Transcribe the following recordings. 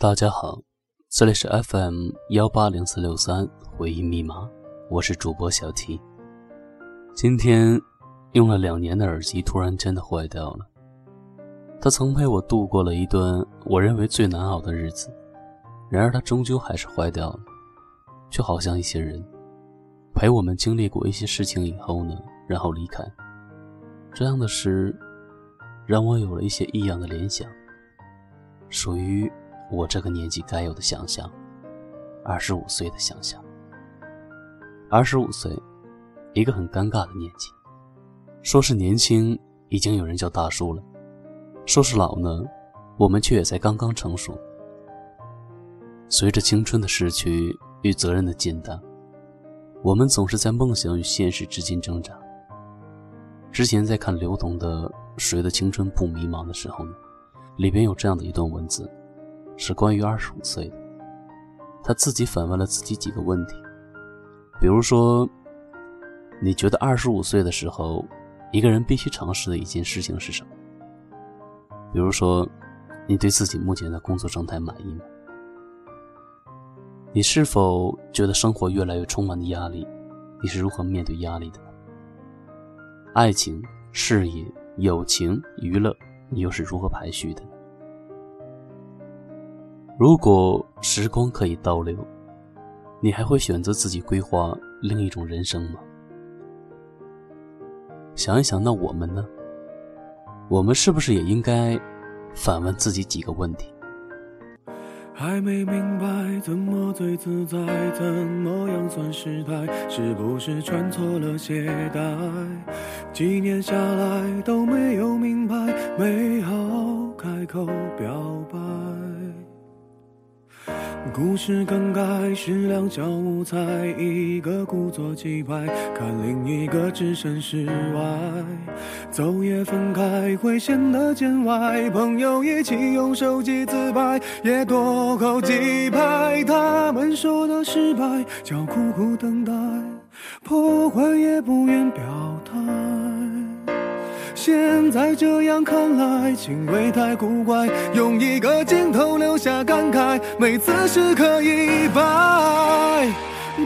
大家好，这里是 FM 幺八零四六三回忆密码，我是主播小 T。今天用了两年的耳机突然真的坏掉了，它曾陪我度过了一段我认为最难熬的日子，然而它终究还是坏掉了，就好像一些人陪我们经历过一些事情以后呢，然后离开。这样的事让我有了一些异样的联想，属于。我这个年纪该有的想象，二十五岁的想象。二十五岁，一个很尴尬的年纪。说是年轻，已经有人叫大叔了；说是老呢，我们却也才刚刚成熟。随着青春的逝去与责任的减淡，我们总是在梦想与现实之间挣扎。之前在看刘同的《谁的青春不迷茫》的时候呢，里边有这样的一段文字。是关于二十五岁的，他自己反问了自己几个问题，比如说，你觉得二十五岁的时候，一个人必须尝试的一件事情是什么？比如说，你对自己目前的工作状态满意吗？你是否觉得生活越来越充满的压力？你是如何面对压力的？爱情、事业、友情、娱乐，你又是如何排序的？如果时光可以倒流，你还会选择自己规划另一种人生吗？想一想，那我们呢？我们是不是也应该反问自己几个问题？还没明白怎么最自在，怎么样算失态？是不是穿错了鞋带？几年下来都没有明白，没好开口表白。故事刚开始，两小无猜，一个故作气派，看另一个置身事外。走也分开会显得见外，朋友一起用手机自拍，也多好几拍。他们说的失败叫苦苦等待，破坏也不愿表态。现在这样看来，情味太古怪，用一个镜头留下感慨，每次时刻一摆。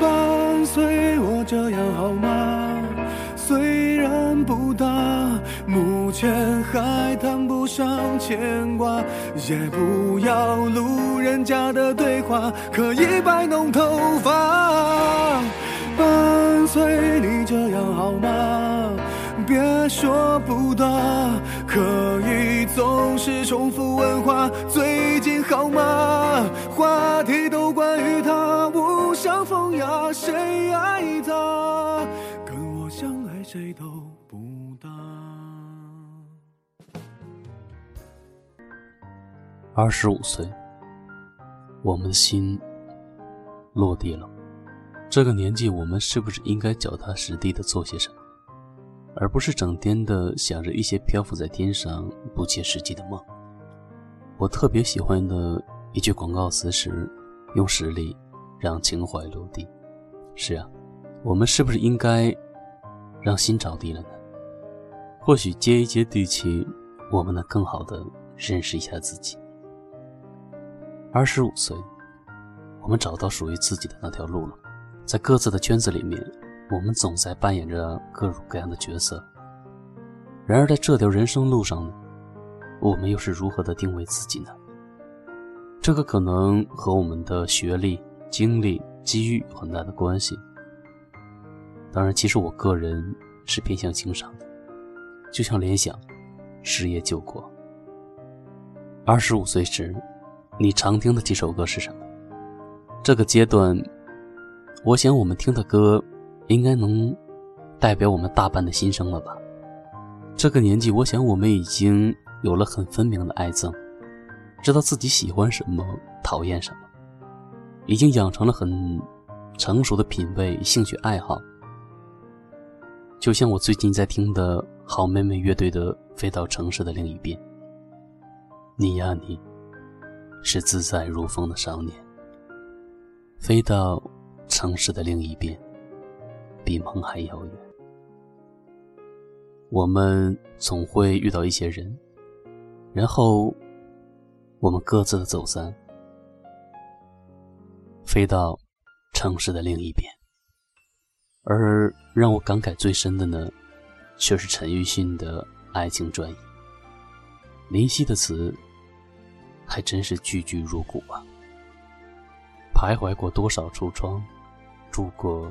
伴随我这样好吗？虽然不大，目前还谈不上牵挂，也不要路人甲的对话，可以摆弄头发。伴随你这样好吗？说不打，可以总是重复问话。最近好吗？话题都关于他，无伤风雅，谁爱他？跟我相爱谁都不搭。二十五岁，我们的心落地了。这个年纪，我们是不是应该脚踏实地的做些什么？而不是整天的想着一些漂浮在天上不切实际的梦。我特别喜欢的一句广告词是：“用实力让情怀落地。”是啊，我们是不是应该让心着地了呢？或许接一接地气，我们能更好的认识一下自己。二十五岁，我们找到属于自己的那条路了，在各自的圈子里面。我们总在扮演着各种各样的角色，然而在这条人生路上呢，我们又是如何的定位自己呢？这个可能和我们的学历、经历、机遇有很大的关系。当然，其实我个人是偏向情商的，就像联想，失业救国。二十五岁时，你常听的几首歌是什么？这个阶段，我想我们听的歌。应该能代表我们大半的心声了吧？这个年纪，我想我们已经有了很分明的爱憎，知道自己喜欢什么，讨厌什么，已经养成了很成熟的品味、兴趣爱好。就像我最近在听的好妹妹乐队的《飞到城市的另一边》，你呀你，是自在如风的少年，飞到城市的另一边。比梦还遥远。我们总会遇到一些人，然后我们各自的走散，飞到城市的另一边。而让我感慨最深的呢，却是陈奕迅的爱情转移。林夕的词还真是句句入骨啊！徘徊过多少橱窗，住过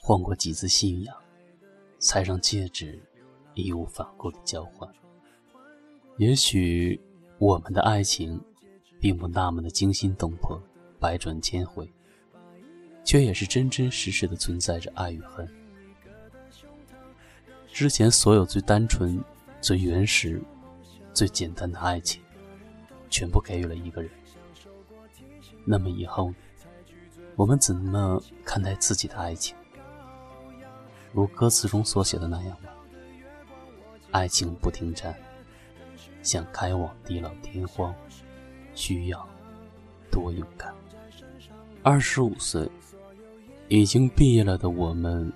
换过几次信仰，才让戒指义无反顾的交换。也许我们的爱情并不那么的惊心动魄、百转千回，却也是真真实实的存在着爱与恨。之前所有最单纯、最原始、最简单的爱情，全部给予了一个人。那么以后，我们怎么看待自己的爱情？如歌词中所写的那样吧？爱情不停站，想开往地老天荒，需要多勇敢。二十五岁，已经毕业了的我们，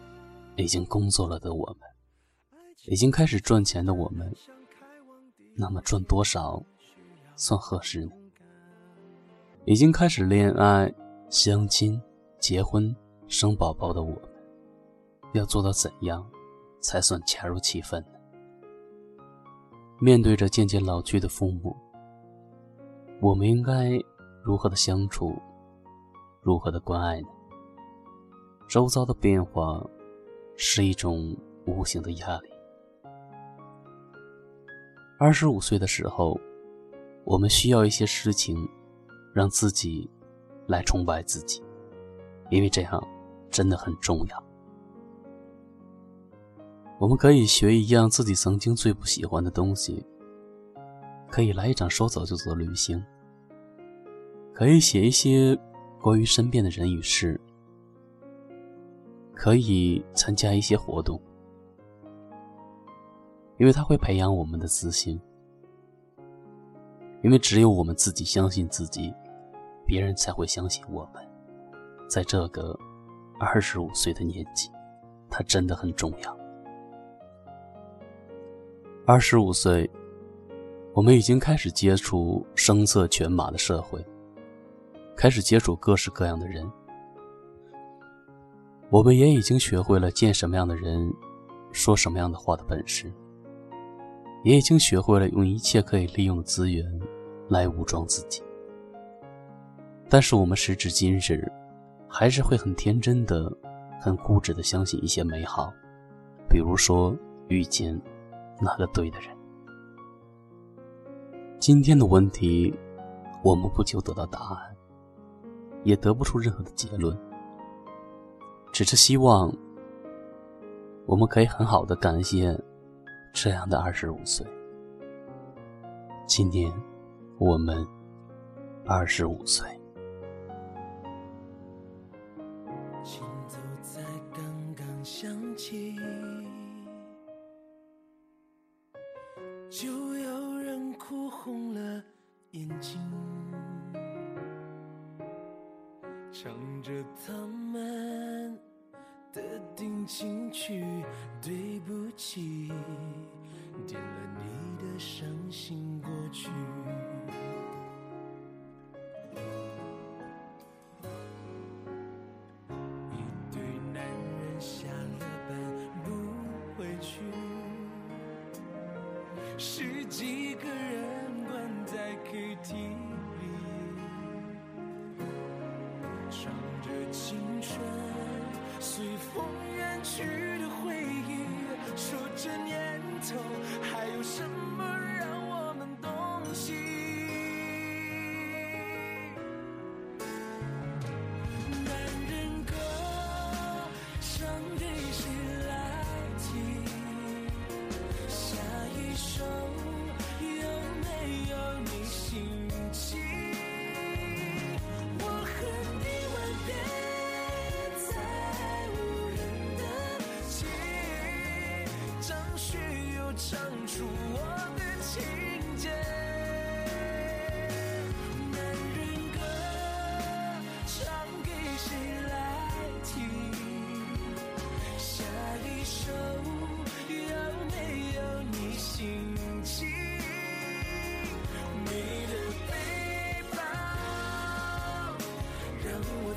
已经工作了的我们。已经开始赚钱的我们，那么赚多少算合适呢？已经开始恋爱、相亲、结婚、生宝宝的我，要做到怎样才算恰如其分呢？面对着渐渐老去的父母，我们应该如何的相处，如何的关爱呢？周遭的变化是一种无形的压力。二十五岁的时候，我们需要一些事情，让自己来崇拜自己，因为这样真的很重要。我们可以学一样自己曾经最不喜欢的东西，可以来一场说走就走的旅行，可以写一些关于身边的人与事，可以参加一些活动。因为它会培养我们的自信，因为只有我们自己相信自己，别人才会相信我们。在这个二十五岁的年纪，它真的很重要。二十五岁，我们已经开始接触声色犬马的社会，开始接触各式各样的人，我们也已经学会了见什么样的人，说什么样的话的本事。也已经学会了用一切可以利用的资源来武装自己，但是我们时至今日，还是会很天真的、很固执的相信一些美好，比如说遇见那个对的人。今天的问题，我们不求得到答案，也得不出任何的结论，只是希望我们可以很好的感谢。这样的二十五岁，今年我们二十五岁。唱着他们的定情曲，对不起。点了你的伤心过去，一对男人下了班不回去，十几个人关在 KTV，风远去的回忆，说着年头。还有什么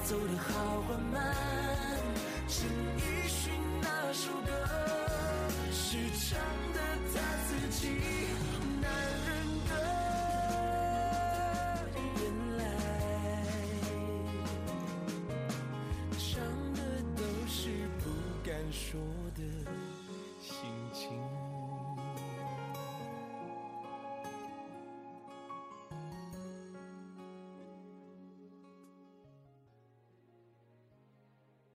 走得好缓慢，陈奕迅那首歌是唱的他自己，男人的原来唱的都是不敢说。